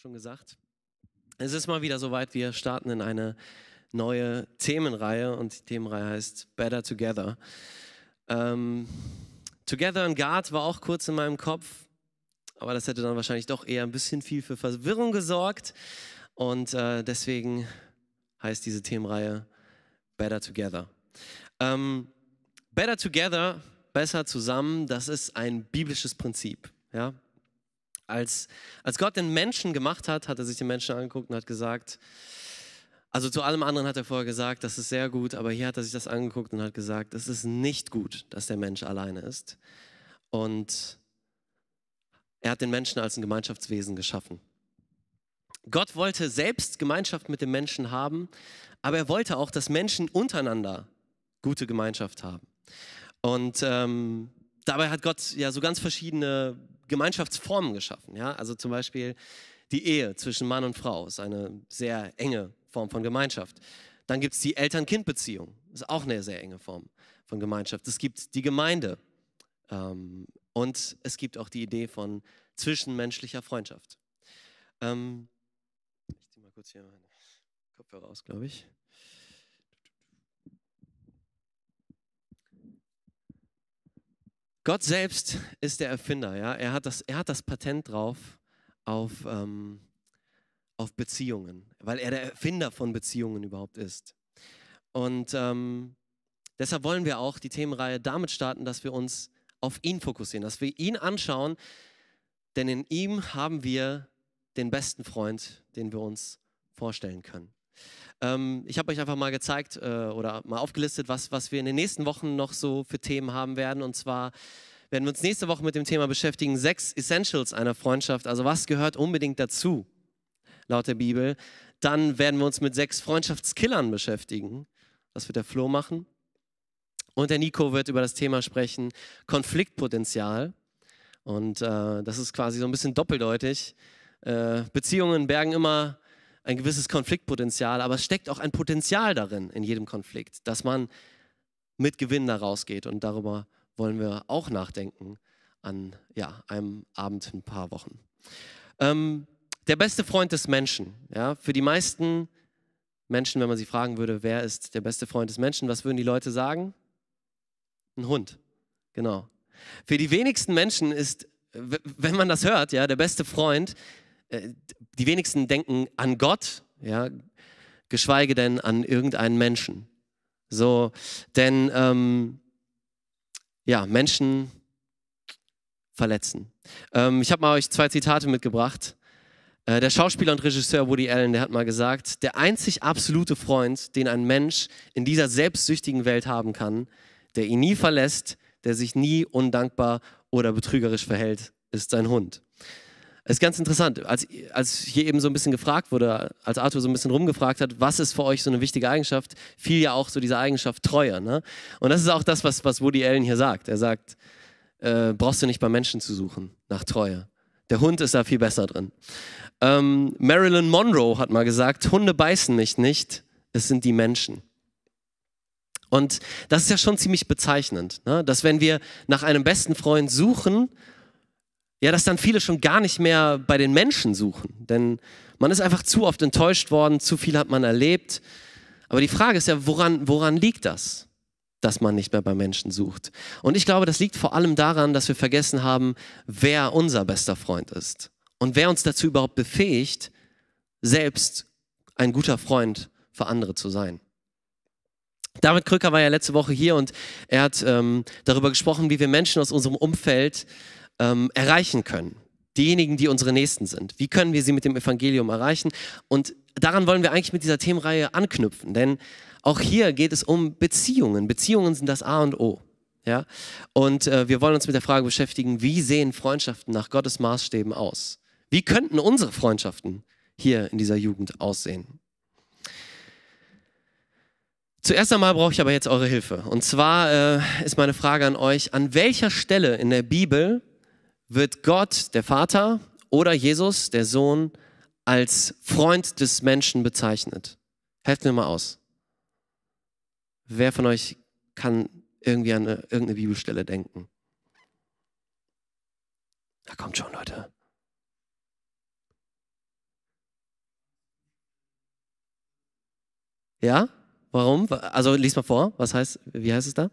schon gesagt. Es ist mal wieder soweit, wir starten in eine neue Themenreihe und die Themenreihe heißt Better Together. Ähm, Together in God war auch kurz in meinem Kopf, aber das hätte dann wahrscheinlich doch eher ein bisschen viel für Verwirrung gesorgt und äh, deswegen heißt diese Themenreihe Better Together. Ähm, Better Together, besser zusammen, das ist ein biblisches Prinzip. Ja? Als, als Gott den Menschen gemacht hat, hat er sich den Menschen angeguckt und hat gesagt, also zu allem anderen hat er vorher gesagt, das ist sehr gut, aber hier hat er sich das angeguckt und hat gesagt, es ist nicht gut, dass der Mensch alleine ist. Und er hat den Menschen als ein Gemeinschaftswesen geschaffen. Gott wollte selbst Gemeinschaft mit dem Menschen haben, aber er wollte auch, dass Menschen untereinander gute Gemeinschaft haben. Und ähm, dabei hat Gott ja so ganz verschiedene Gemeinschaftsformen geschaffen. Ja? Also zum Beispiel die Ehe zwischen Mann und Frau ist eine sehr enge Form von Gemeinschaft. Dann gibt es die Eltern-Kind-Beziehung, ist auch eine sehr enge Form von Gemeinschaft. Es gibt die Gemeinde ähm, und es gibt auch die Idee von zwischenmenschlicher Freundschaft. Ähm, ich ziehe mal kurz hier meine Kopfhörer aus, glaube ich. Gott selbst ist der Erfinder, ja. Er hat das, er hat das Patent drauf auf, ähm, auf Beziehungen, weil er der Erfinder von Beziehungen überhaupt ist. Und ähm, deshalb wollen wir auch die Themenreihe damit starten, dass wir uns auf ihn fokussieren, dass wir ihn anschauen, denn in ihm haben wir den besten Freund, den wir uns vorstellen können. Ähm, ich habe euch einfach mal gezeigt äh, oder mal aufgelistet, was, was wir in den nächsten Wochen noch so für Themen haben werden. Und zwar werden wir uns nächste Woche mit dem Thema beschäftigen, sechs Essentials einer Freundschaft. Also was gehört unbedingt dazu, laut der Bibel. Dann werden wir uns mit sechs Freundschaftskillern beschäftigen. Das wird der Flo machen. Und der Nico wird über das Thema sprechen, Konfliktpotenzial. Und äh, das ist quasi so ein bisschen doppeldeutig. Äh, Beziehungen bergen immer ein gewisses Konfliktpotenzial, aber es steckt auch ein Potenzial darin, in jedem Konflikt, dass man mit Gewinn da rausgeht. Und darüber wollen wir auch nachdenken an ja, einem Abend in ein paar Wochen. Ähm, der beste Freund des Menschen. Ja, für die meisten Menschen, wenn man sie fragen würde, wer ist der beste Freund des Menschen, was würden die Leute sagen? Ein Hund. Genau. Für die wenigsten Menschen ist, wenn man das hört, ja, der beste Freund die wenigsten denken an Gott, ja, geschweige denn an irgendeinen Menschen. So, denn ähm, ja, Menschen verletzen. Ähm, ich habe mal euch zwei Zitate mitgebracht. Äh, der Schauspieler und Regisseur Woody Allen, der hat mal gesagt, der einzig absolute Freund, den ein Mensch in dieser selbstsüchtigen Welt haben kann, der ihn nie verlässt, der sich nie undankbar oder betrügerisch verhält, ist sein Hund. Es ist ganz interessant, als, als hier eben so ein bisschen gefragt wurde, als Arthur so ein bisschen rumgefragt hat, was ist für euch so eine wichtige Eigenschaft, fiel ja auch so diese Eigenschaft Treue. Ne? Und das ist auch das, was, was Woody Allen hier sagt. Er sagt, äh, brauchst du nicht bei Menschen zu suchen nach Treue. Der Hund ist da viel besser drin. Ähm, Marilyn Monroe hat mal gesagt, Hunde beißen mich nicht, es sind die Menschen. Und das ist ja schon ziemlich bezeichnend, ne? dass wenn wir nach einem besten Freund suchen, ja, dass dann viele schon gar nicht mehr bei den Menschen suchen. Denn man ist einfach zu oft enttäuscht worden, zu viel hat man erlebt. Aber die Frage ist ja, woran, woran liegt das, dass man nicht mehr bei Menschen sucht? Und ich glaube, das liegt vor allem daran, dass wir vergessen haben, wer unser bester Freund ist. Und wer uns dazu überhaupt befähigt, selbst ein guter Freund für andere zu sein. David Krücker war ja letzte Woche hier und er hat ähm, darüber gesprochen, wie wir Menschen aus unserem Umfeld ähm, erreichen können. Diejenigen, die unsere Nächsten sind. Wie können wir sie mit dem Evangelium erreichen? Und daran wollen wir eigentlich mit dieser Themenreihe anknüpfen, denn auch hier geht es um Beziehungen. Beziehungen sind das A und O. Ja? Und äh, wir wollen uns mit der Frage beschäftigen, wie sehen Freundschaften nach Gottes Maßstäben aus? Wie könnten unsere Freundschaften hier in dieser Jugend aussehen? Zuerst einmal brauche ich aber jetzt eure Hilfe. Und zwar äh, ist meine Frage an euch, an welcher Stelle in der Bibel wird Gott, der Vater oder Jesus, der Sohn, als Freund des Menschen bezeichnet. Helft mir mal aus. Wer von euch kann irgendwie an eine, irgendeine Bibelstelle denken? Da kommt schon, Leute. Ja? Warum? Also lies mal vor. Was heißt, wie heißt es da?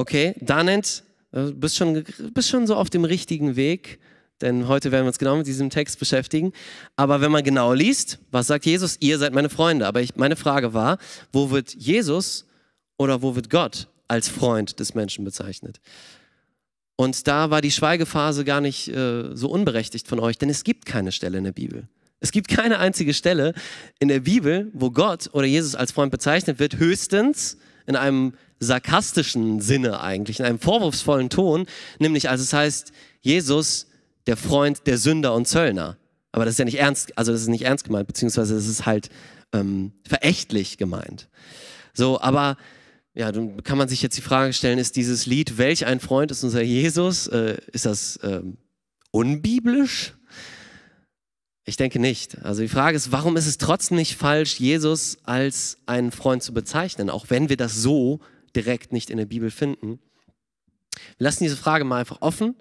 Okay, da nennt, du äh, bist schon, bist schon so auf dem richtigen Weg, denn heute werden wir uns genau mit diesem Text beschäftigen. Aber wenn man genau liest, was sagt Jesus? Ihr seid meine Freunde. Aber ich, meine Frage war, wo wird Jesus oder wo wird Gott als Freund des Menschen bezeichnet? Und da war die Schweigephase gar nicht äh, so unberechtigt von euch, denn es gibt keine Stelle in der Bibel. Es gibt keine einzige Stelle in der Bibel, wo Gott oder Jesus als Freund bezeichnet wird, höchstens in einem sarkastischen Sinne eigentlich, in einem vorwurfsvollen Ton, nämlich als es heißt, Jesus, der Freund der Sünder und Zöllner. Aber das ist ja nicht ernst, also das ist nicht ernst gemeint, beziehungsweise das ist halt ähm, verächtlich gemeint. So, aber ja, dann kann man sich jetzt die Frage stellen, ist dieses Lied, welch ein Freund ist unser Jesus, äh, ist das ähm, unbiblisch? Ich denke nicht. Also die Frage ist, warum ist es trotzdem nicht falsch, Jesus als einen Freund zu bezeichnen, auch wenn wir das so direkt nicht in der Bibel finden. Wir lassen diese Frage mal einfach offen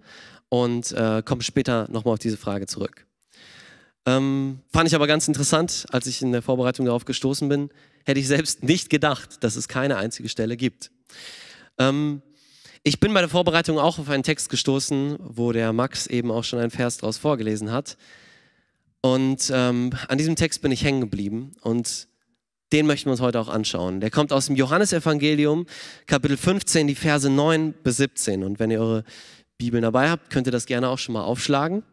und äh, kommen später nochmal auf diese Frage zurück. Ähm, fand ich aber ganz interessant, als ich in der Vorbereitung darauf gestoßen bin, hätte ich selbst nicht gedacht, dass es keine einzige Stelle gibt. Ähm, ich bin bei der Vorbereitung auch auf einen Text gestoßen, wo der Max eben auch schon einen Vers daraus vorgelesen hat. Und ähm, an diesem Text bin ich hängen geblieben und den möchten wir uns heute auch anschauen. Der kommt aus dem Johannesevangelium, Kapitel 15, die Verse 9 bis 17. Und wenn ihr eure Bibeln dabei habt, könnt ihr das gerne auch schon mal aufschlagen.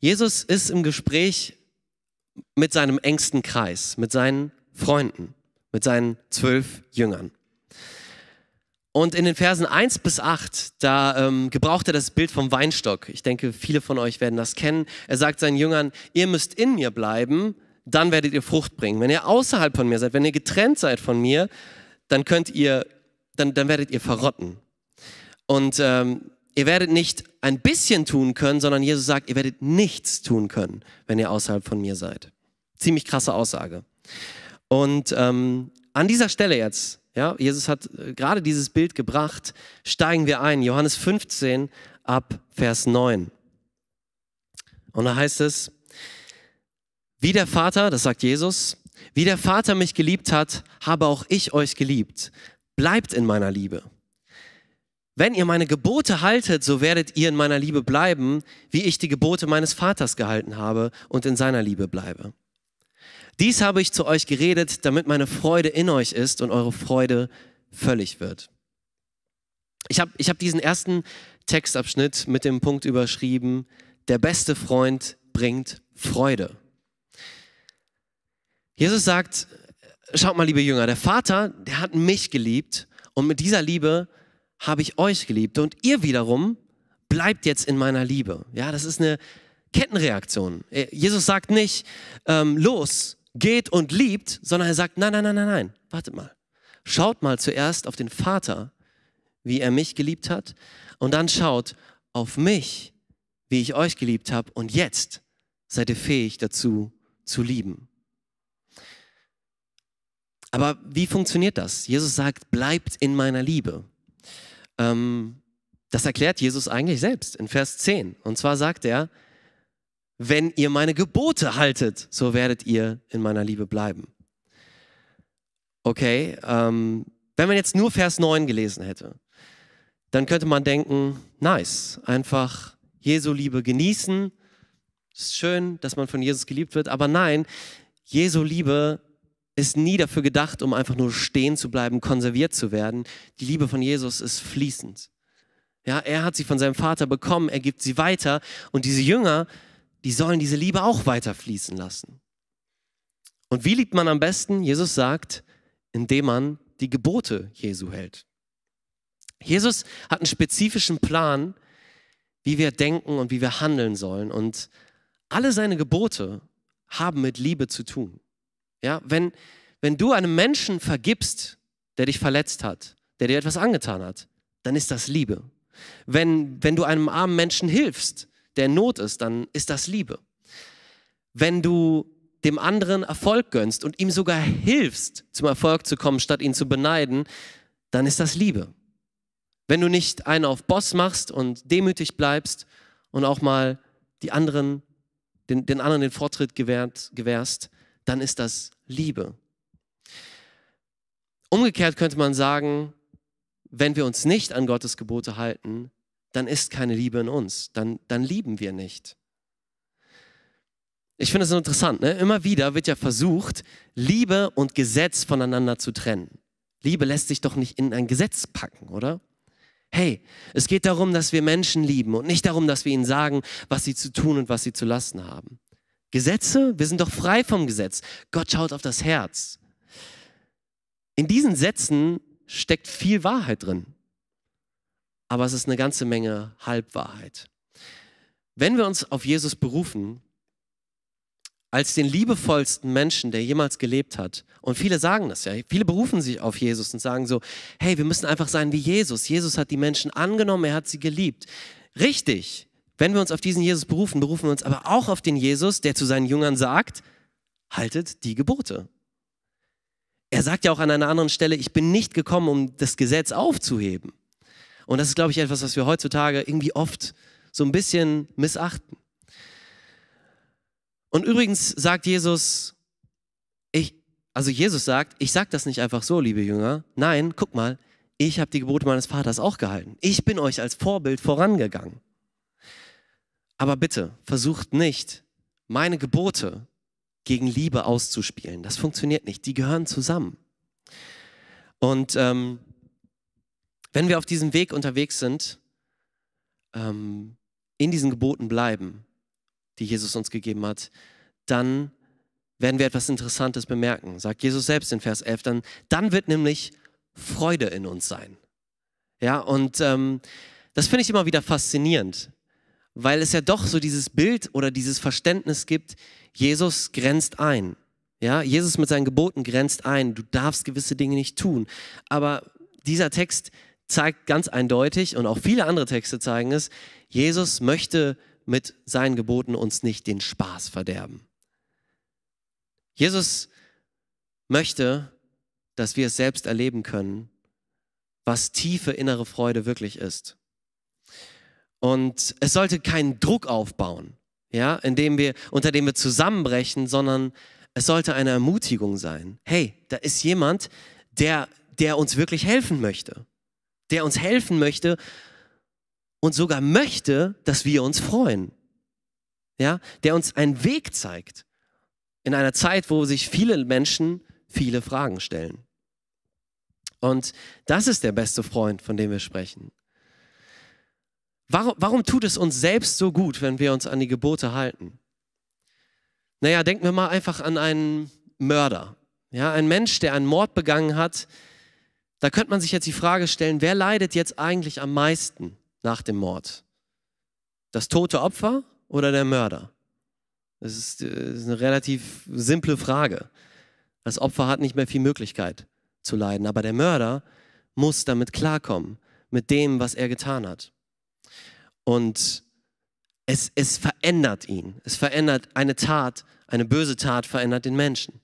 Jesus ist im Gespräch mit seinem engsten Kreis, mit seinen Freunden, mit seinen zwölf Jüngern. Und in den Versen 1 bis 8, da ähm, gebraucht er das Bild vom Weinstock. Ich denke, viele von euch werden das kennen. Er sagt seinen Jüngern, ihr müsst in mir bleiben, dann werdet ihr Frucht bringen. Wenn ihr außerhalb von mir seid, wenn ihr getrennt seid von mir, dann könnt ihr, dann, dann werdet ihr verrotten. Und ähm, ihr werdet nicht ein bisschen tun können, sondern Jesus sagt, ihr werdet nichts tun können, wenn ihr außerhalb von mir seid. Ziemlich krasse Aussage. Und ähm, an dieser Stelle jetzt, ja, Jesus hat äh, gerade dieses Bild gebracht, steigen wir ein. Johannes 15 ab Vers 9. Und da heißt es, wie der Vater, das sagt Jesus, wie der Vater mich geliebt hat, habe auch ich euch geliebt. Bleibt in meiner Liebe. Wenn ihr meine Gebote haltet, so werdet ihr in meiner Liebe bleiben, wie ich die Gebote meines Vaters gehalten habe und in seiner Liebe bleibe. Dies habe ich zu euch geredet, damit meine Freude in euch ist und eure Freude völlig wird. Ich habe ich hab diesen ersten Textabschnitt mit dem Punkt überschrieben, der beste Freund bringt Freude. Jesus sagt, schaut mal, liebe Jünger, der Vater, der hat mich geliebt und mit dieser Liebe habe ich euch geliebt und ihr wiederum bleibt jetzt in meiner Liebe. Ja, das ist eine Kettenreaktion. Äh, Jesus sagt nicht, ähm, los, geht und liebt, sondern er sagt, nein, nein, nein, nein, nein, wartet mal. Schaut mal zuerst auf den Vater, wie er mich geliebt hat und dann schaut auf mich, wie ich euch geliebt habe und jetzt seid ihr fähig dazu zu lieben. Aber wie funktioniert das? Jesus sagt, bleibt in meiner Liebe. Ähm, das erklärt Jesus eigentlich selbst in Vers 10. Und zwar sagt er, wenn ihr meine Gebote haltet, so werdet ihr in meiner Liebe bleiben. Okay, ähm, wenn man jetzt nur Vers 9 gelesen hätte, dann könnte man denken, nice, einfach Jesu Liebe genießen. Es ist schön, dass man von Jesus geliebt wird, aber nein, Jesu Liebe ist nie dafür gedacht, um einfach nur stehen zu bleiben, konserviert zu werden. Die Liebe von Jesus ist fließend. Ja, er hat sie von seinem Vater bekommen, er gibt sie weiter und diese Jünger, die sollen diese Liebe auch weiter fließen lassen. Und wie liebt man am besten? Jesus sagt, indem man die Gebote Jesu hält. Jesus hat einen spezifischen Plan, wie wir denken und wie wir handeln sollen. Und alle seine Gebote haben mit Liebe zu tun. Ja, wenn, wenn du einem Menschen vergibst, der dich verletzt hat, der dir etwas angetan hat, dann ist das Liebe. Wenn, wenn du einem armen Menschen hilfst, der in Not ist, dann ist das Liebe. Wenn du dem anderen Erfolg gönnst und ihm sogar hilfst, zum Erfolg zu kommen, statt ihn zu beneiden, dann ist das Liebe. Wenn du nicht einen auf Boss machst und demütig bleibst und auch mal die anderen den, den anderen den Vortritt gewährt, gewährst, dann ist das Liebe. Umgekehrt könnte man sagen, wenn wir uns nicht an Gottes Gebote halten, dann ist keine Liebe in uns, dann, dann lieben wir nicht. Ich finde es interessant, ne? immer wieder wird ja versucht, Liebe und Gesetz voneinander zu trennen. Liebe lässt sich doch nicht in ein Gesetz packen, oder? Hey, es geht darum, dass wir Menschen lieben und nicht darum, dass wir ihnen sagen, was sie zu tun und was sie zu lassen haben. Gesetze, wir sind doch frei vom Gesetz. Gott schaut auf das Herz. In diesen Sätzen steckt viel Wahrheit drin, aber es ist eine ganze Menge Halbwahrheit. Wenn wir uns auf Jesus berufen, als den liebevollsten Menschen, der jemals gelebt hat. Und viele sagen das ja. Viele berufen sich auf Jesus und sagen so, hey, wir müssen einfach sein wie Jesus. Jesus hat die Menschen angenommen, er hat sie geliebt. Richtig. Wenn wir uns auf diesen Jesus berufen, berufen wir uns aber auch auf den Jesus, der zu seinen Jüngern sagt, haltet die Gebote. Er sagt ja auch an einer anderen Stelle, ich bin nicht gekommen, um das Gesetz aufzuheben. Und das ist, glaube ich, etwas, was wir heutzutage irgendwie oft so ein bisschen missachten. Und übrigens sagt Jesus, ich, also Jesus sagt, ich sage das nicht einfach so, liebe Jünger. Nein, guck mal, ich habe die Gebote meines Vaters auch gehalten. Ich bin euch als Vorbild vorangegangen. Aber bitte, versucht nicht, meine Gebote gegen Liebe auszuspielen. Das funktioniert nicht. Die gehören zusammen. Und ähm, wenn wir auf diesem Weg unterwegs sind, ähm, in diesen Geboten bleiben, die Jesus uns gegeben hat, dann werden wir etwas Interessantes bemerken. Sagt Jesus selbst in Vers 11, dann, dann wird nämlich Freude in uns sein. Ja, und ähm, das finde ich immer wieder faszinierend, weil es ja doch so dieses Bild oder dieses Verständnis gibt, Jesus grenzt ein. Ja, Jesus mit seinen Geboten grenzt ein. Du darfst gewisse Dinge nicht tun. Aber dieser Text zeigt ganz eindeutig und auch viele andere Texte zeigen es, Jesus möchte mit seinen Geboten uns nicht den Spaß verderben. Jesus möchte, dass wir es selbst erleben können, was tiefe innere Freude wirklich ist. Und es sollte keinen Druck aufbauen, ja, indem wir, unter dem wir zusammenbrechen, sondern es sollte eine Ermutigung sein. Hey, da ist jemand, der, der uns wirklich helfen möchte, der uns helfen möchte und sogar möchte, dass wir uns freuen. Ja, der uns einen Weg zeigt in einer Zeit, wo sich viele Menschen viele Fragen stellen. Und das ist der beste Freund, von dem wir sprechen. Warum, warum tut es uns selbst so gut, wenn wir uns an die Gebote halten? Naja, denken wir mal einfach an einen Mörder. Ja, ein Mensch, der einen Mord begangen hat. Da könnte man sich jetzt die Frage stellen, wer leidet jetzt eigentlich am meisten? nach dem Mord? Das tote Opfer oder der Mörder? Das ist, das ist eine relativ simple Frage. Das Opfer hat nicht mehr viel Möglichkeit zu leiden, aber der Mörder muss damit klarkommen, mit dem, was er getan hat. Und es, es verändert ihn. Es verändert eine Tat, eine böse Tat verändert den Menschen.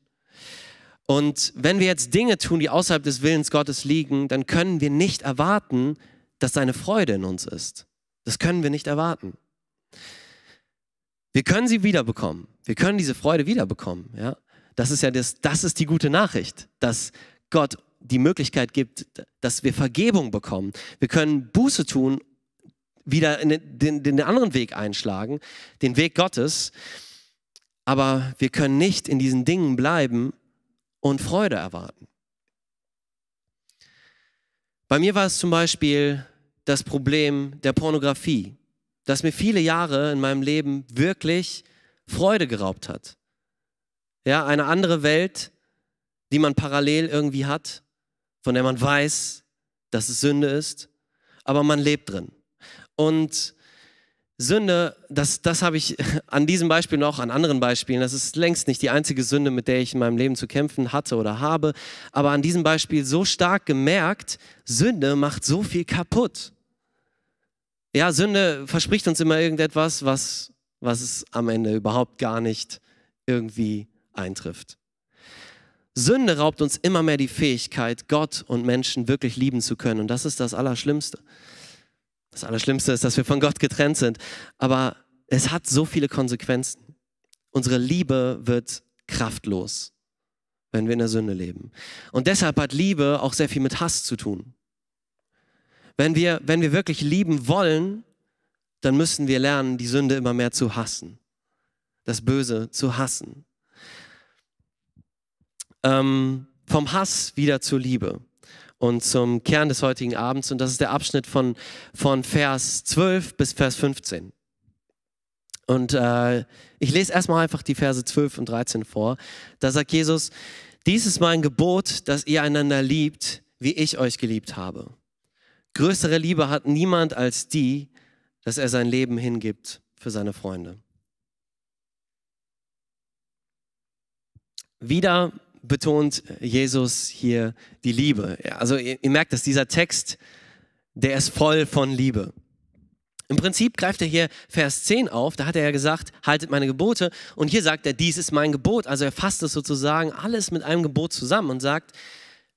Und wenn wir jetzt Dinge tun, die außerhalb des Willens Gottes liegen, dann können wir nicht erwarten, dass seine Freude in uns ist. Das können wir nicht erwarten. Wir können sie wiederbekommen. Wir können diese Freude wiederbekommen. Ja? Das ist ja das, das ist die gute Nachricht, dass Gott die Möglichkeit gibt, dass wir Vergebung bekommen. Wir können Buße tun, wieder den, den, den anderen Weg einschlagen, den Weg Gottes. Aber wir können nicht in diesen Dingen bleiben und Freude erwarten. Bei mir war es zum Beispiel das Problem der Pornografie, das mir viele Jahre in meinem Leben wirklich Freude geraubt hat. Ja, eine andere Welt, die man parallel irgendwie hat, von der man weiß, dass es Sünde ist, aber man lebt drin. Und Sünde, das, das habe ich an diesem Beispiel noch, an anderen Beispielen, das ist längst nicht die einzige Sünde, mit der ich in meinem Leben zu kämpfen hatte oder habe, aber an diesem Beispiel so stark gemerkt, Sünde macht so viel kaputt. Ja, Sünde verspricht uns immer irgendetwas, was, was es am Ende überhaupt gar nicht irgendwie eintrifft. Sünde raubt uns immer mehr die Fähigkeit, Gott und Menschen wirklich lieben zu können. Und das ist das Allerschlimmste. Das Allerschlimmste ist, dass wir von Gott getrennt sind. Aber es hat so viele Konsequenzen. unsere Liebe wird kraftlos, wenn wir in der Sünde leben. Und deshalb hat Liebe auch sehr viel mit Hass zu tun. Wenn wir, wenn wir wirklich lieben wollen, dann müssen wir lernen, die Sünde immer mehr zu hassen, das Böse zu hassen. Ähm, vom Hass wieder zur Liebe und zum Kern des heutigen Abends. Und das ist der Abschnitt von, von Vers 12 bis Vers 15. Und äh, ich lese erstmal einfach die Verse 12 und 13 vor. Da sagt Jesus, dies ist mein Gebot, dass ihr einander liebt, wie ich euch geliebt habe. Größere Liebe hat niemand als die, dass er sein Leben hingibt für seine Freunde. Wieder betont Jesus hier die Liebe. Also ihr, ihr merkt, dass dieser Text, der ist voll von Liebe. Im Prinzip greift er hier Vers 10 auf, da hat er ja gesagt, haltet meine Gebote. Und hier sagt er, dies ist mein Gebot. Also er fasst es sozusagen alles mit einem Gebot zusammen und sagt,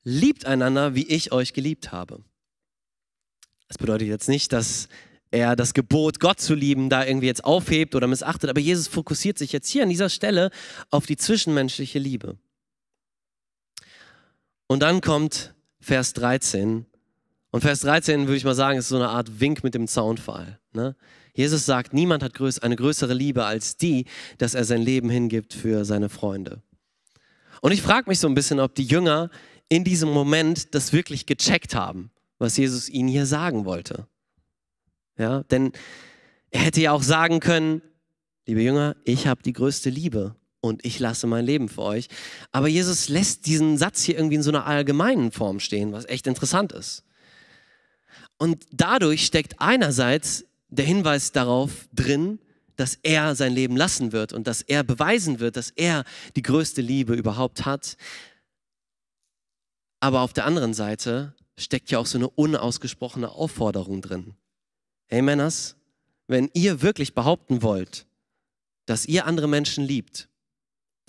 liebt einander, wie ich euch geliebt habe. Das bedeutet jetzt nicht, dass er das Gebot, Gott zu lieben, da irgendwie jetzt aufhebt oder missachtet, aber Jesus fokussiert sich jetzt hier an dieser Stelle auf die zwischenmenschliche Liebe. Und dann kommt Vers 13. Und Vers 13 würde ich mal sagen, ist so eine Art Wink mit dem Zaunfall. Ne? Jesus sagt, niemand hat eine größere Liebe als die, dass er sein Leben hingibt für seine Freunde. Und ich frage mich so ein bisschen, ob die Jünger in diesem Moment das wirklich gecheckt haben, was Jesus ihnen hier sagen wollte. Ja, denn er hätte ja auch sagen können, liebe Jünger, ich habe die größte Liebe und ich lasse mein Leben für euch. Aber Jesus lässt diesen Satz hier irgendwie in so einer allgemeinen Form stehen, was echt interessant ist. Und dadurch steckt einerseits der Hinweis darauf drin, dass er sein Leben lassen wird und dass er beweisen wird, dass er die größte Liebe überhaupt hat. Aber auf der anderen Seite steckt ja auch so eine unausgesprochene Aufforderung drin. Hey Männers, wenn ihr wirklich behaupten wollt, dass ihr andere Menschen liebt,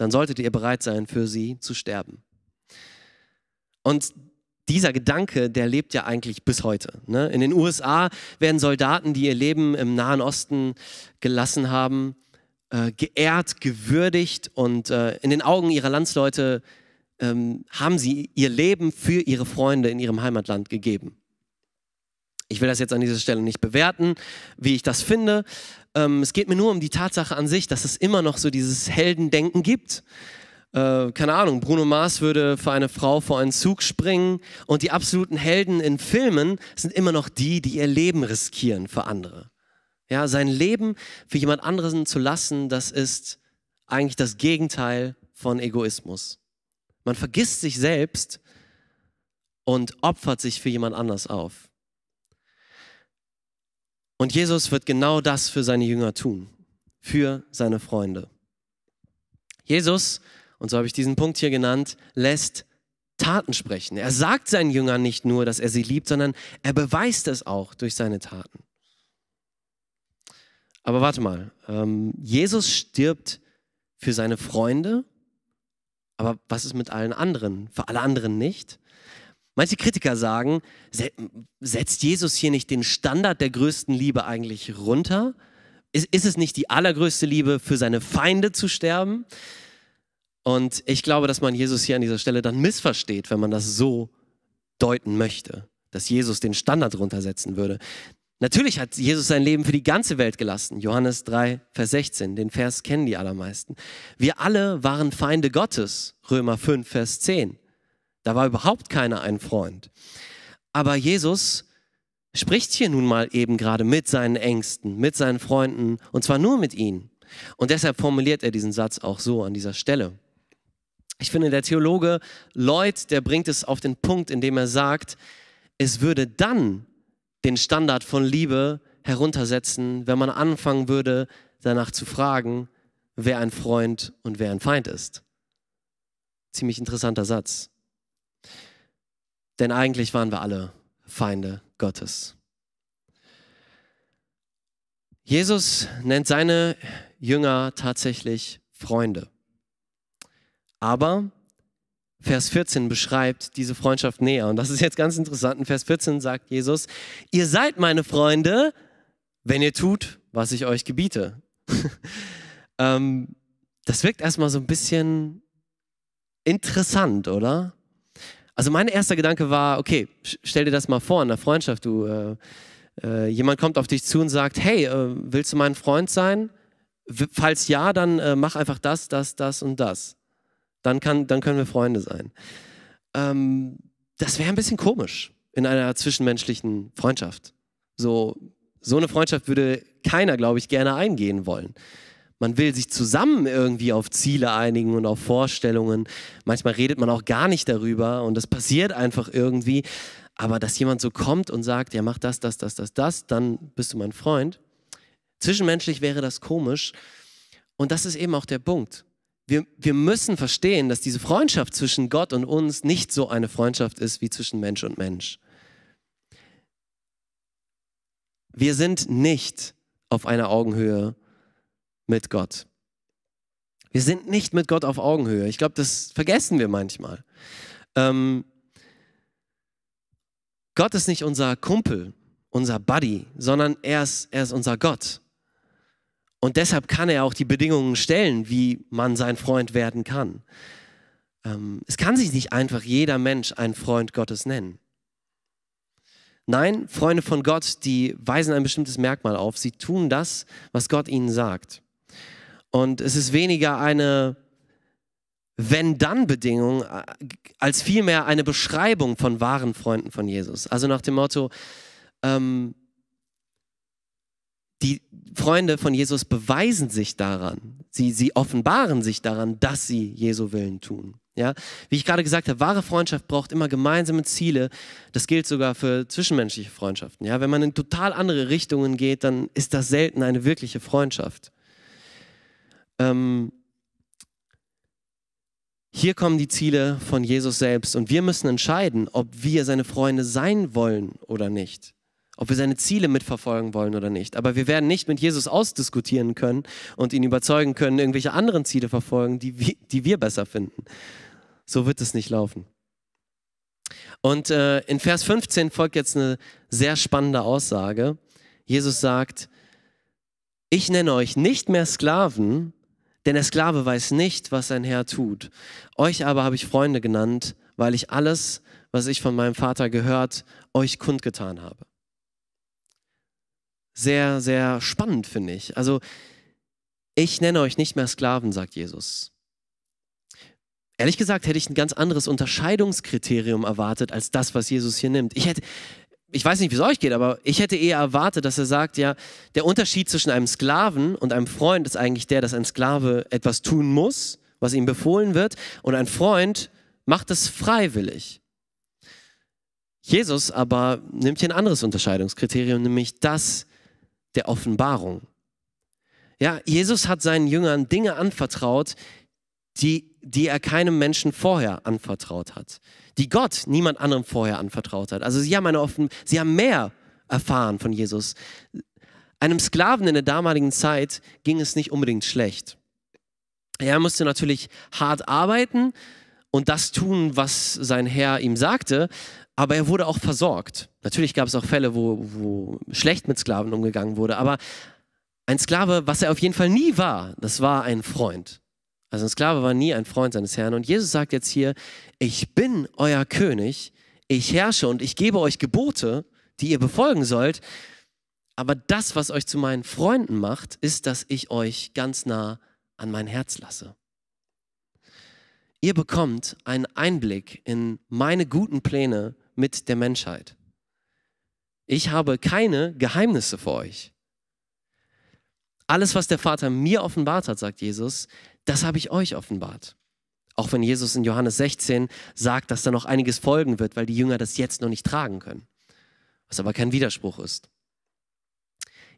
dann solltet ihr bereit sein, für sie zu sterben. Und dieser Gedanke, der lebt ja eigentlich bis heute. Ne? In den USA werden Soldaten, die ihr Leben im Nahen Osten gelassen haben, äh, geehrt, gewürdigt und äh, in den Augen ihrer Landsleute ähm, haben sie ihr Leben für ihre Freunde in ihrem Heimatland gegeben. Ich will das jetzt an dieser Stelle nicht bewerten, wie ich das finde. Ähm, es geht mir nur um die Tatsache an sich, dass es immer noch so dieses Heldendenken gibt. Äh, keine Ahnung, Bruno Mars würde für eine Frau vor einen Zug springen und die absoluten Helden in Filmen sind immer noch die, die ihr Leben riskieren für andere. Ja, sein Leben für jemand anderen zu lassen, das ist eigentlich das Gegenteil von Egoismus. Man vergisst sich selbst und opfert sich für jemand anders auf. Und Jesus wird genau das für seine Jünger tun, für seine Freunde. Jesus, und so habe ich diesen Punkt hier genannt, lässt Taten sprechen. Er sagt seinen Jüngern nicht nur, dass er sie liebt, sondern er beweist es auch durch seine Taten. Aber warte mal, ähm, Jesus stirbt für seine Freunde, aber was ist mit allen anderen? Für alle anderen nicht? Manche Kritiker sagen, setzt Jesus hier nicht den Standard der größten Liebe eigentlich runter? Ist, ist es nicht die allergrößte Liebe, für seine Feinde zu sterben? Und ich glaube, dass man Jesus hier an dieser Stelle dann missversteht, wenn man das so deuten möchte, dass Jesus den Standard runtersetzen würde. Natürlich hat Jesus sein Leben für die ganze Welt gelassen. Johannes 3, Vers 16, den Vers kennen die allermeisten. Wir alle waren Feinde Gottes. Römer 5, Vers 10. Da war überhaupt keiner ein Freund. Aber Jesus spricht hier nun mal eben gerade mit seinen Ängsten, mit seinen Freunden und zwar nur mit ihnen. Und deshalb formuliert er diesen Satz auch so an dieser Stelle. Ich finde, der Theologe Lloyd, der bringt es auf den Punkt, indem er sagt, es würde dann den Standard von Liebe heruntersetzen, wenn man anfangen würde, danach zu fragen, wer ein Freund und wer ein Feind ist. Ziemlich interessanter Satz. Denn eigentlich waren wir alle Feinde Gottes. Jesus nennt seine Jünger tatsächlich Freunde. Aber Vers 14 beschreibt diese Freundschaft näher. Und das ist jetzt ganz interessant. In Vers 14 sagt Jesus, ihr seid meine Freunde, wenn ihr tut, was ich euch gebiete. ähm, das wirkt erstmal so ein bisschen interessant, oder? Also mein erster Gedanke war, okay, stell dir das mal vor in der Freundschaft, du, äh, äh, jemand kommt auf dich zu und sagt, hey, äh, willst du mein Freund sein? W falls ja, dann äh, mach einfach das, das, das und das. Dann, kann, dann können wir Freunde sein. Ähm, das wäre ein bisschen komisch in einer zwischenmenschlichen Freundschaft. So, so eine Freundschaft würde keiner, glaube ich, gerne eingehen wollen. Man will sich zusammen irgendwie auf Ziele einigen und auf Vorstellungen. Manchmal redet man auch gar nicht darüber und das passiert einfach irgendwie. Aber dass jemand so kommt und sagt, ja, mach das, das, das, das, das, dann bist du mein Freund. Zwischenmenschlich wäre das komisch. Und das ist eben auch der Punkt. Wir, wir müssen verstehen, dass diese Freundschaft zwischen Gott und uns nicht so eine Freundschaft ist wie zwischen Mensch und Mensch. Wir sind nicht auf einer Augenhöhe mit Gott. Wir sind nicht mit Gott auf Augenhöhe. Ich glaube, das vergessen wir manchmal. Ähm, Gott ist nicht unser Kumpel, unser Buddy, sondern er ist, er ist unser Gott. Und deshalb kann er auch die Bedingungen stellen, wie man sein Freund werden kann. Ähm, es kann sich nicht einfach jeder Mensch ein Freund Gottes nennen. Nein, Freunde von Gott, die weisen ein bestimmtes Merkmal auf. Sie tun das, was Gott ihnen sagt. Und es ist weniger eine Wenn-Dann-Bedingung, äh, als vielmehr eine Beschreibung von wahren Freunden von Jesus. Also nach dem Motto, ähm, die Freunde von Jesus beweisen sich daran, sie, sie offenbaren sich daran, dass sie Jesu Willen tun. Ja, wie ich gerade gesagt habe, wahre Freundschaft braucht immer gemeinsame Ziele. Das gilt sogar für zwischenmenschliche Freundschaften. Ja, wenn man in total andere Richtungen geht, dann ist das selten eine wirkliche Freundschaft. Ähm, hier kommen die Ziele von Jesus selbst und wir müssen entscheiden, ob wir seine Freunde sein wollen oder nicht. Ob wir seine Ziele mitverfolgen wollen oder nicht. Aber wir werden nicht mit Jesus ausdiskutieren können und ihn überzeugen können, irgendwelche anderen Ziele verfolgen, die, wir, die wir besser finden. So wird es nicht laufen. Und äh, in Vers 15 folgt jetzt eine sehr spannende Aussage. Jesus sagt, ich nenne euch nicht mehr Sklaven, denn der Sklave weiß nicht, was sein Herr tut. Euch aber habe ich Freunde genannt, weil ich alles, was ich von meinem Vater gehört, euch kundgetan habe. Sehr, sehr spannend finde ich. Also, ich nenne euch nicht mehr Sklaven, sagt Jesus. Ehrlich gesagt hätte ich ein ganz anderes Unterscheidungskriterium erwartet als das, was Jesus hier nimmt. Ich hätte, ich weiß nicht, wie es euch geht, aber ich hätte eher erwartet, dass er sagt, ja, der Unterschied zwischen einem Sklaven und einem Freund ist eigentlich der, dass ein Sklave etwas tun muss, was ihm befohlen wird, und ein Freund macht es freiwillig. Jesus aber nimmt hier ein anderes Unterscheidungskriterium, nämlich das der Offenbarung. Ja, Jesus hat seinen Jüngern Dinge anvertraut, die die er keinem Menschen vorher anvertraut hat, die Gott niemand anderem vorher anvertraut hat. Also sie haben, eine offen, sie haben mehr erfahren von Jesus. Einem Sklaven in der damaligen Zeit ging es nicht unbedingt schlecht. Er musste natürlich hart arbeiten und das tun, was sein Herr ihm sagte, aber er wurde auch versorgt. Natürlich gab es auch Fälle, wo, wo schlecht mit Sklaven umgegangen wurde, aber ein Sklave, was er auf jeden Fall nie war, das war ein Freund. Also ein Sklave war nie ein Freund seines Herrn. Und Jesus sagt jetzt hier, ich bin euer König, ich herrsche und ich gebe euch Gebote, die ihr befolgen sollt. Aber das, was euch zu meinen Freunden macht, ist, dass ich euch ganz nah an mein Herz lasse. Ihr bekommt einen Einblick in meine guten Pläne mit der Menschheit. Ich habe keine Geheimnisse für euch. Alles, was der Vater mir offenbart hat, sagt Jesus, das habe ich euch offenbart. Auch wenn Jesus in Johannes 16 sagt, dass da noch einiges folgen wird, weil die Jünger das jetzt noch nicht tragen können. Was aber kein Widerspruch ist.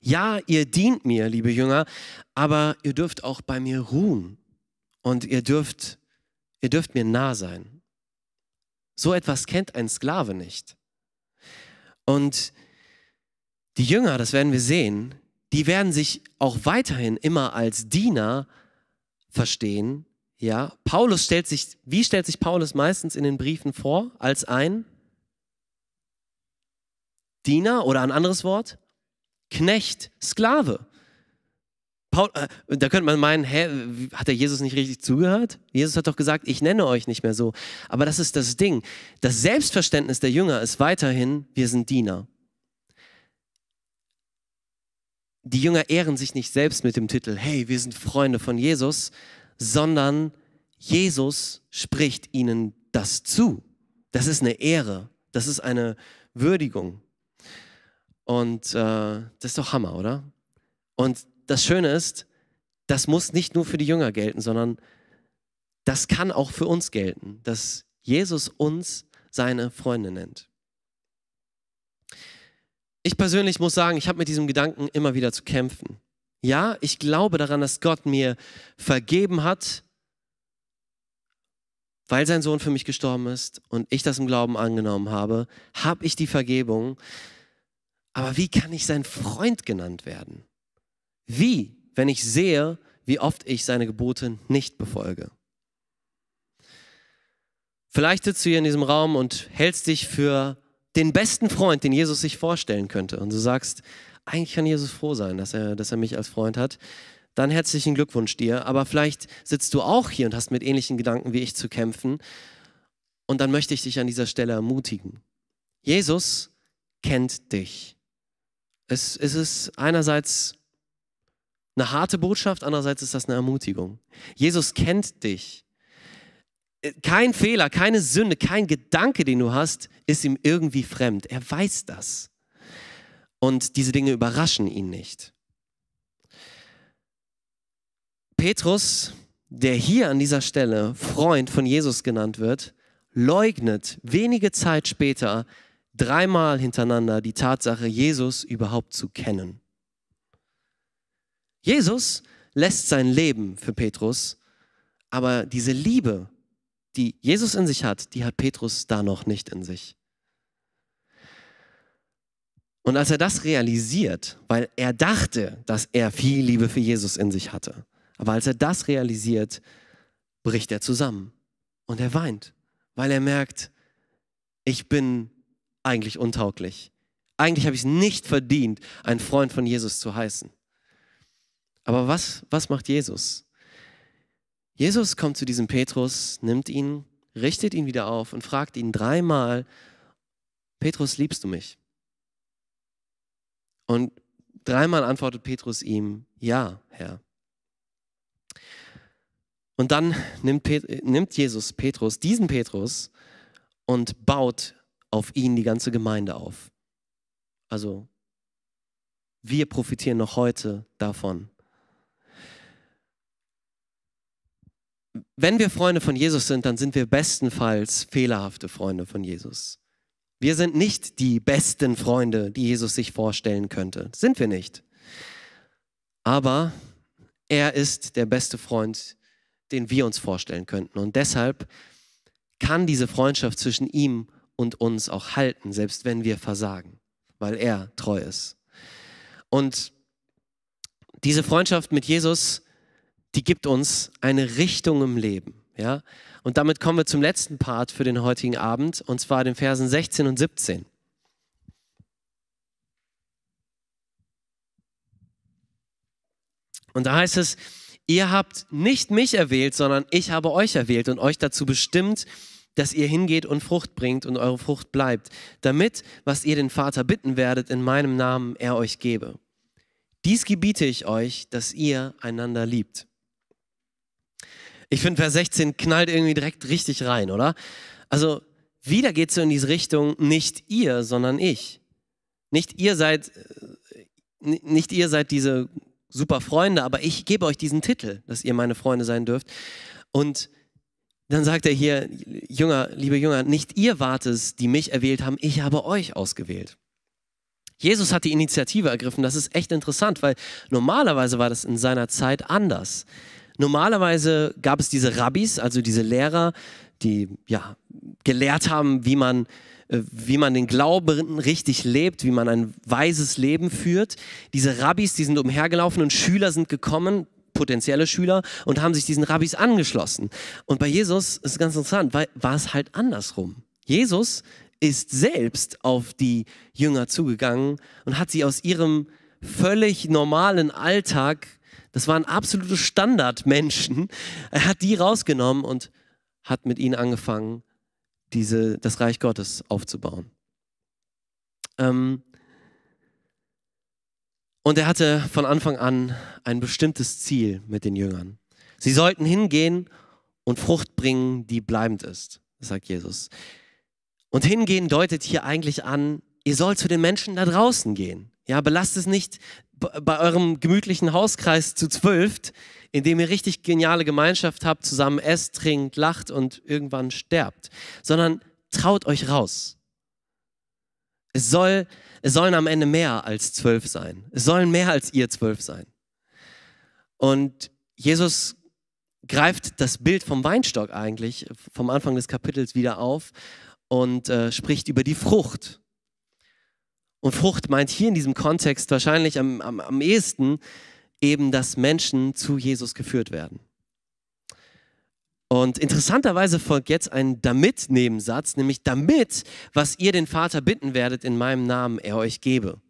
Ja, ihr dient mir, liebe Jünger, aber ihr dürft auch bei mir ruhen und ihr dürft, ihr dürft mir nah sein. So etwas kennt ein Sklave nicht. Und die Jünger, das werden wir sehen, die werden sich auch weiterhin immer als Diener verstehen. Ja, Paulus stellt sich, wie stellt sich Paulus meistens in den Briefen vor? Als ein Diener oder ein anderes Wort? Knecht, Sklave. Paul, äh, da könnte man meinen, hä, hat der Jesus nicht richtig zugehört? Jesus hat doch gesagt, ich nenne euch nicht mehr so. Aber das ist das Ding. Das Selbstverständnis der Jünger ist weiterhin, wir sind Diener. Die Jünger ehren sich nicht selbst mit dem Titel, hey, wir sind Freunde von Jesus, sondern Jesus spricht ihnen das zu. Das ist eine Ehre, das ist eine Würdigung. Und äh, das ist doch Hammer, oder? Und das Schöne ist, das muss nicht nur für die Jünger gelten, sondern das kann auch für uns gelten, dass Jesus uns seine Freunde nennt. Ich persönlich muss sagen, ich habe mit diesem Gedanken immer wieder zu kämpfen. Ja, ich glaube daran, dass Gott mir vergeben hat, weil sein Sohn für mich gestorben ist und ich das im Glauben angenommen habe, habe ich die Vergebung. Aber wie kann ich sein Freund genannt werden? Wie, wenn ich sehe, wie oft ich seine Gebote nicht befolge? Vielleicht sitzt du hier in diesem Raum und hältst dich für den besten Freund, den Jesus sich vorstellen könnte. Und du sagst, eigentlich kann Jesus froh sein, dass er, dass er mich als Freund hat. Dann herzlichen Glückwunsch dir. Aber vielleicht sitzt du auch hier und hast mit ähnlichen Gedanken wie ich zu kämpfen. Und dann möchte ich dich an dieser Stelle ermutigen. Jesus kennt dich. Es, es ist einerseits eine harte Botschaft, andererseits ist das eine Ermutigung. Jesus kennt dich. Kein Fehler, keine Sünde, kein Gedanke, den du hast, ist ihm irgendwie fremd. Er weiß das. Und diese Dinge überraschen ihn nicht. Petrus, der hier an dieser Stelle Freund von Jesus genannt wird, leugnet wenige Zeit später dreimal hintereinander die Tatsache, Jesus überhaupt zu kennen. Jesus lässt sein Leben für Petrus, aber diese Liebe, die Jesus in sich hat, die hat Petrus da noch nicht in sich. Und als er das realisiert, weil er dachte, dass er viel Liebe für Jesus in sich hatte, aber als er das realisiert, bricht er zusammen und er weint, weil er merkt, ich bin eigentlich untauglich. Eigentlich habe ich es nicht verdient, ein Freund von Jesus zu heißen. Aber was, was macht Jesus? Jesus kommt zu diesem Petrus, nimmt ihn, richtet ihn wieder auf und fragt ihn dreimal, Petrus, liebst du mich? Und dreimal antwortet Petrus ihm, ja, Herr. Und dann nimmt, Pet nimmt Jesus Petrus, diesen Petrus, und baut auf ihn die ganze Gemeinde auf. Also wir profitieren noch heute davon. Wenn wir Freunde von Jesus sind, dann sind wir bestenfalls fehlerhafte Freunde von Jesus. Wir sind nicht die besten Freunde, die Jesus sich vorstellen könnte. Sind wir nicht. Aber er ist der beste Freund, den wir uns vorstellen könnten. Und deshalb kann diese Freundschaft zwischen ihm und uns auch halten, selbst wenn wir versagen, weil er treu ist. Und diese Freundschaft mit Jesus die gibt uns eine Richtung im Leben. Ja? Und damit kommen wir zum letzten Part für den heutigen Abend, und zwar den Versen 16 und 17. Und da heißt es, ihr habt nicht mich erwählt, sondern ich habe euch erwählt und euch dazu bestimmt, dass ihr hingeht und Frucht bringt und eure Frucht bleibt, damit, was ihr den Vater bitten werdet, in meinem Namen er euch gebe. Dies gebiete ich euch, dass ihr einander liebt. Ich finde, Vers 16 knallt irgendwie direkt richtig rein, oder? Also wieder geht es so in diese Richtung, nicht ihr, sondern ich. Nicht ihr seid, äh, nicht ihr seid diese super Freunde, aber ich gebe euch diesen Titel, dass ihr meine Freunde sein dürft. Und dann sagt er hier, Jünger, liebe Jünger, nicht ihr wart es, die mich erwählt haben, ich habe euch ausgewählt. Jesus hat die Initiative ergriffen. Das ist echt interessant, weil normalerweise war das in seiner Zeit anders. Normalerweise gab es diese Rabbis, also diese Lehrer, die ja, gelehrt haben, wie man, äh, wie man den Glauben richtig lebt, wie man ein weises Leben führt. Diese Rabbis, die sind umhergelaufen und Schüler sind gekommen, potenzielle Schüler, und haben sich diesen Rabbis angeschlossen. Und bei Jesus ist es ganz interessant, weil war es halt andersrum. Jesus ist selbst auf die Jünger zugegangen und hat sie aus ihrem völlig normalen Alltag Das waren absolute Standardmenschen. Er hat die rausgenommen und hat mit ihnen angefangen, diese, das Reich Gottes aufzubauen. Ähm, und er hatte von Anfang an ein bestimmtes Ziel mit den Jüngern. Sie sollten hingehen und Frucht bringen, die bleibend ist, sagt Jesus. Und hingehen deutet hier eigentlich an, ihr sollt zu den Menschen da draußen gehen. Ja, belasst es nicht bei eurem gemütlichen Hauskreis zu zwölft, in dem ihr richtig geniale Gemeinschaft habt, zusammen esst, trinkt, lacht und irgendwann sterbt, sondern traut euch raus. Es, soll, es sollen am Ende mehr als zwölf sein. Es sollen mehr als ihr zwölf sein. Und Jesus greift das Bild vom Weinstock eigentlich vom Anfang des Kapitels wieder auf und äh, spricht über die Frucht. Und Frucht meint hier in diesem Kontext wahrscheinlich am, am, am ehesten eben, dass Menschen zu Jesus geführt werden. Und interessanterweise folgt jetzt ein damit-Nebensatz, nämlich damit, was ihr den Vater bitten werdet in meinem Namen, er euch gebe.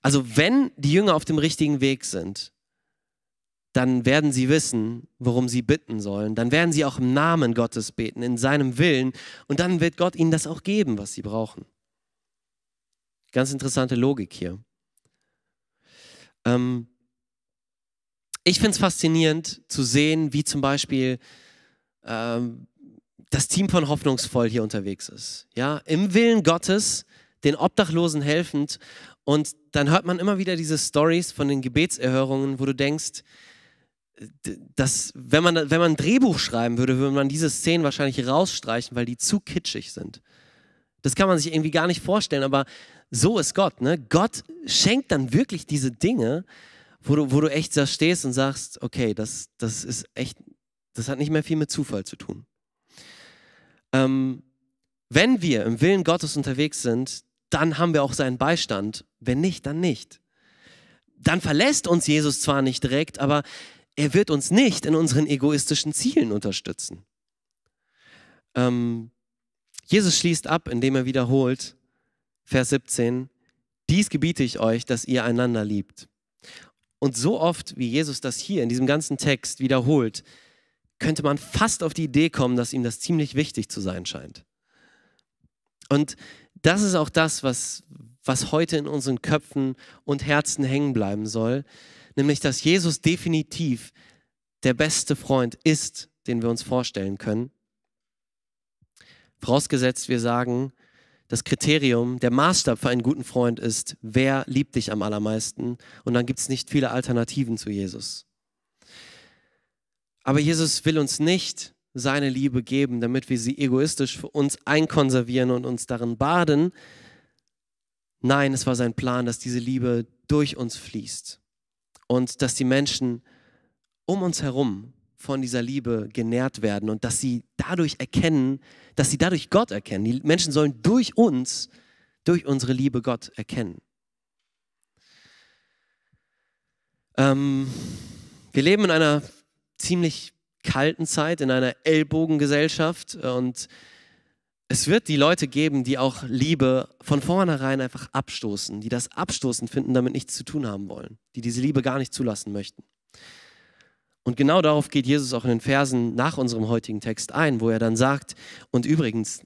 Also wenn die Jünger auf dem richtigen Weg sind, dann werden sie wissen, worum sie bitten sollen. Dann werden sie auch im Namen Gottes beten, in seinem Willen. Und dann wird Gott ihnen das auch geben, was sie brauchen. Ganz interessante Logik hier. Ähm, ich finde es faszinierend zu sehen, wie zum Beispiel ähm, das Team von Hoffnungsvoll hier unterwegs ist. Ja, im Willen Gottes, den Obdachlosen helfend. Und dann hört man immer wieder diese Stories von den Gebetserhörungen, wo du denkst, dass, wenn man, wenn man ein Drehbuch schreiben würde, würde man diese Szenen wahrscheinlich rausstreichen, weil die zu kitschig sind. Das kann man sich irgendwie gar nicht vorstellen, aber so ist Gott. Ne? Gott schenkt dann wirklich diese Dinge, wo du, wo du echt da stehst und sagst, okay, das, das ist echt, das hat nicht mehr viel mit Zufall zu tun. Ähm, wenn wir im Willen Gottes unterwegs sind, dann haben wir auch seinen Beistand. Wenn nicht, dann nicht. Dann verlässt uns Jesus zwar nicht direkt, aber er wird uns nicht in unseren egoistischen Zielen unterstützen. Ähm, Jesus schließt ab, indem er wiederholt, Vers 17, dies gebiete ich euch, dass ihr einander liebt. Und so oft, wie Jesus das hier in diesem ganzen Text wiederholt, könnte man fast auf die Idee kommen, dass ihm das ziemlich wichtig zu sein scheint. Und das ist auch das, was, was heute in unseren Köpfen und Herzen hängen bleiben soll, nämlich dass Jesus definitiv der beste Freund ist, den wir uns vorstellen können. Vorausgesetzt, wir sagen, das Kriterium, der Maßstab für einen guten Freund ist, wer liebt dich am allermeisten? Und dann gibt es nicht viele Alternativen zu Jesus. Aber Jesus will uns nicht seine Liebe geben, damit wir sie egoistisch für uns einkonservieren und uns darin baden. Nein, es war sein Plan, dass diese Liebe durch uns fließt und dass die Menschen um uns herum von dieser Liebe genährt werden und dass sie dadurch erkennen, dass sie dadurch Gott erkennen. Die Menschen sollen durch uns, durch unsere Liebe Gott erkennen. Ähm, wir leben in einer ziemlich kalten Zeit, in einer Ellbogengesellschaft und es wird die Leute geben, die auch Liebe von vornherein einfach abstoßen, die das abstoßen finden, damit nichts zu tun haben wollen, die diese Liebe gar nicht zulassen möchten. Und genau darauf geht Jesus auch in den Versen nach unserem heutigen Text ein, wo er dann sagt, und übrigens,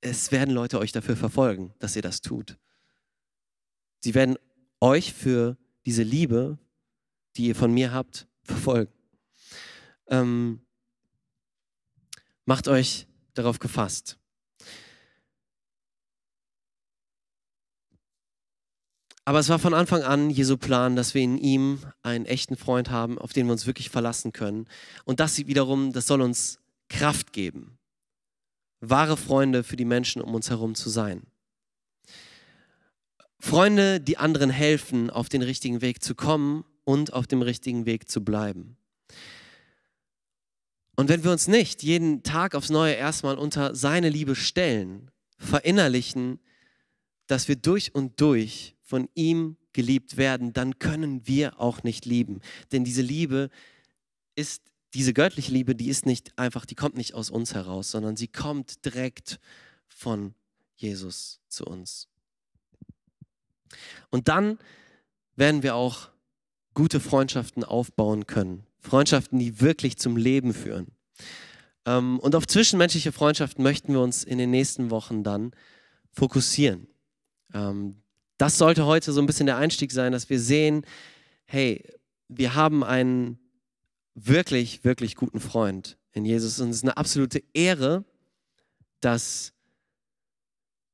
es werden Leute euch dafür verfolgen, dass ihr das tut. Sie werden euch für diese Liebe, die ihr von mir habt, verfolgen. Ähm, macht euch darauf gefasst. Aber es war von Anfang an Jesu Plan, dass wir in ihm einen echten Freund haben, auf den wir uns wirklich verlassen können. Und das wiederum, das soll uns Kraft geben, wahre Freunde für die Menschen um uns herum zu sein. Freunde, die anderen helfen, auf den richtigen Weg zu kommen und auf dem richtigen Weg zu bleiben. Und wenn wir uns nicht jeden Tag aufs Neue erstmal unter seine Liebe stellen, verinnerlichen, dass wir durch und durch von ihm geliebt werden, dann können wir auch nicht lieben. Denn diese Liebe ist, diese göttliche Liebe, die ist nicht einfach, die kommt nicht aus uns heraus, sondern sie kommt direkt von Jesus zu uns. Und dann werden wir auch gute Freundschaften aufbauen können. Freundschaften, die wirklich zum Leben führen. Ähm, und auf zwischenmenschliche Freundschaften möchten wir uns in den nächsten Wochen dann fokussieren. Ähm, das sollte heute so ein bisschen der Einstieg sein, dass wir sehen, hey, wir haben einen wirklich, wirklich guten Freund in Jesus. Und es ist eine absolute Ehre, dass,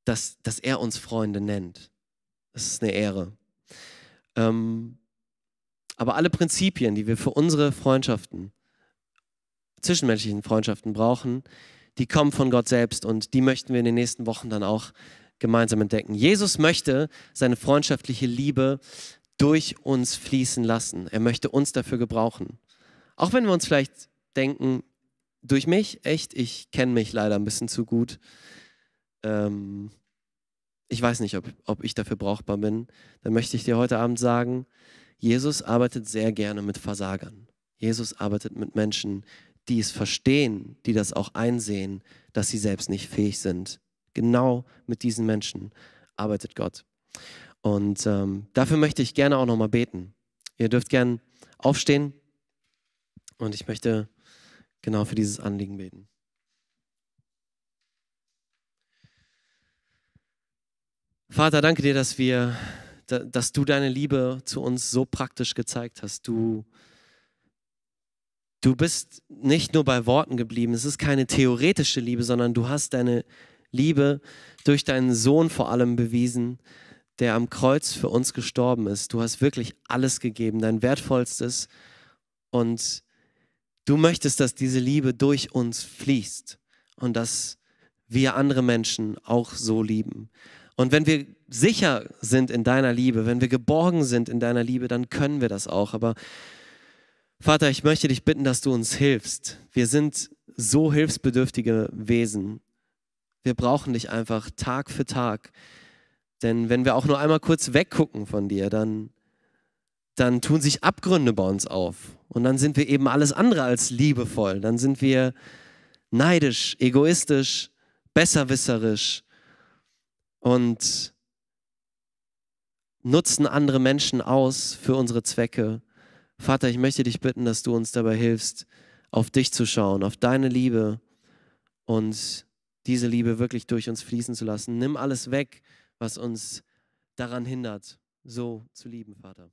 dass, dass er uns Freunde nennt. Das ist eine Ehre. Ähm, aber alle Prinzipien, die wir für unsere Freundschaften, zwischenmenschlichen Freundschaften brauchen, die kommen von Gott selbst und die möchten wir in den nächsten Wochen dann auch gemeinsam entdecken. Jesus möchte seine freundschaftliche Liebe durch uns fließen lassen. Er möchte uns dafür gebrauchen. Auch wenn wir uns vielleicht denken, durch mich, echt, ich kenne mich leider ein bisschen zu gut. Ähm, ich weiß nicht, ob, ob ich dafür brauchbar bin. Dann möchte ich dir heute Abend sagen, Jesus arbeitet sehr gerne mit Versagern. Jesus arbeitet mit Menschen, die es verstehen, die das auch einsehen, dass sie selbst nicht fähig sind. Genau mit diesen Menschen arbeitet Gott. Und ähm, dafür möchte ich gerne auch nochmal beten. Ihr dürft gern aufstehen und ich möchte genau für dieses Anliegen beten. Vater, danke dir, dass wir, dass du deine Liebe zu uns so praktisch gezeigt hast. Du, du bist nicht nur bei Worten geblieben. Es ist keine theoretische Liebe, sondern du hast deine Liebe durch deinen Sohn vor allem bewiesen, der am Kreuz für uns gestorben ist. Du hast wirklich alles gegeben, dein wertvollstes. Und du möchtest, dass diese Liebe durch uns fließt und dass wir andere Menschen auch so lieben. Und wenn wir sicher sind in deiner Liebe, wenn wir geborgen sind in deiner Liebe, dann können wir das auch. Aber Vater, ich möchte dich bitten, dass du uns hilfst. Wir sind so hilfsbedürftige Wesen. Wir brauchen dich einfach Tag für Tag. Denn wenn wir auch nur einmal kurz weggucken von dir, dann, dann tun sich Abgründe bei uns auf. Und dann sind wir eben alles andere als liebevoll. Dann sind wir neidisch, egoistisch, besserwisserisch und nutzen andere Menschen aus für unsere Zwecke. Vater, ich möchte dich bitten, dass du uns dabei hilfst, auf dich zu schauen, auf deine Liebe und diese Liebe wirklich durch uns fließen zu lassen. Nimm alles weg, was uns daran hindert, so zu lieben, Vater.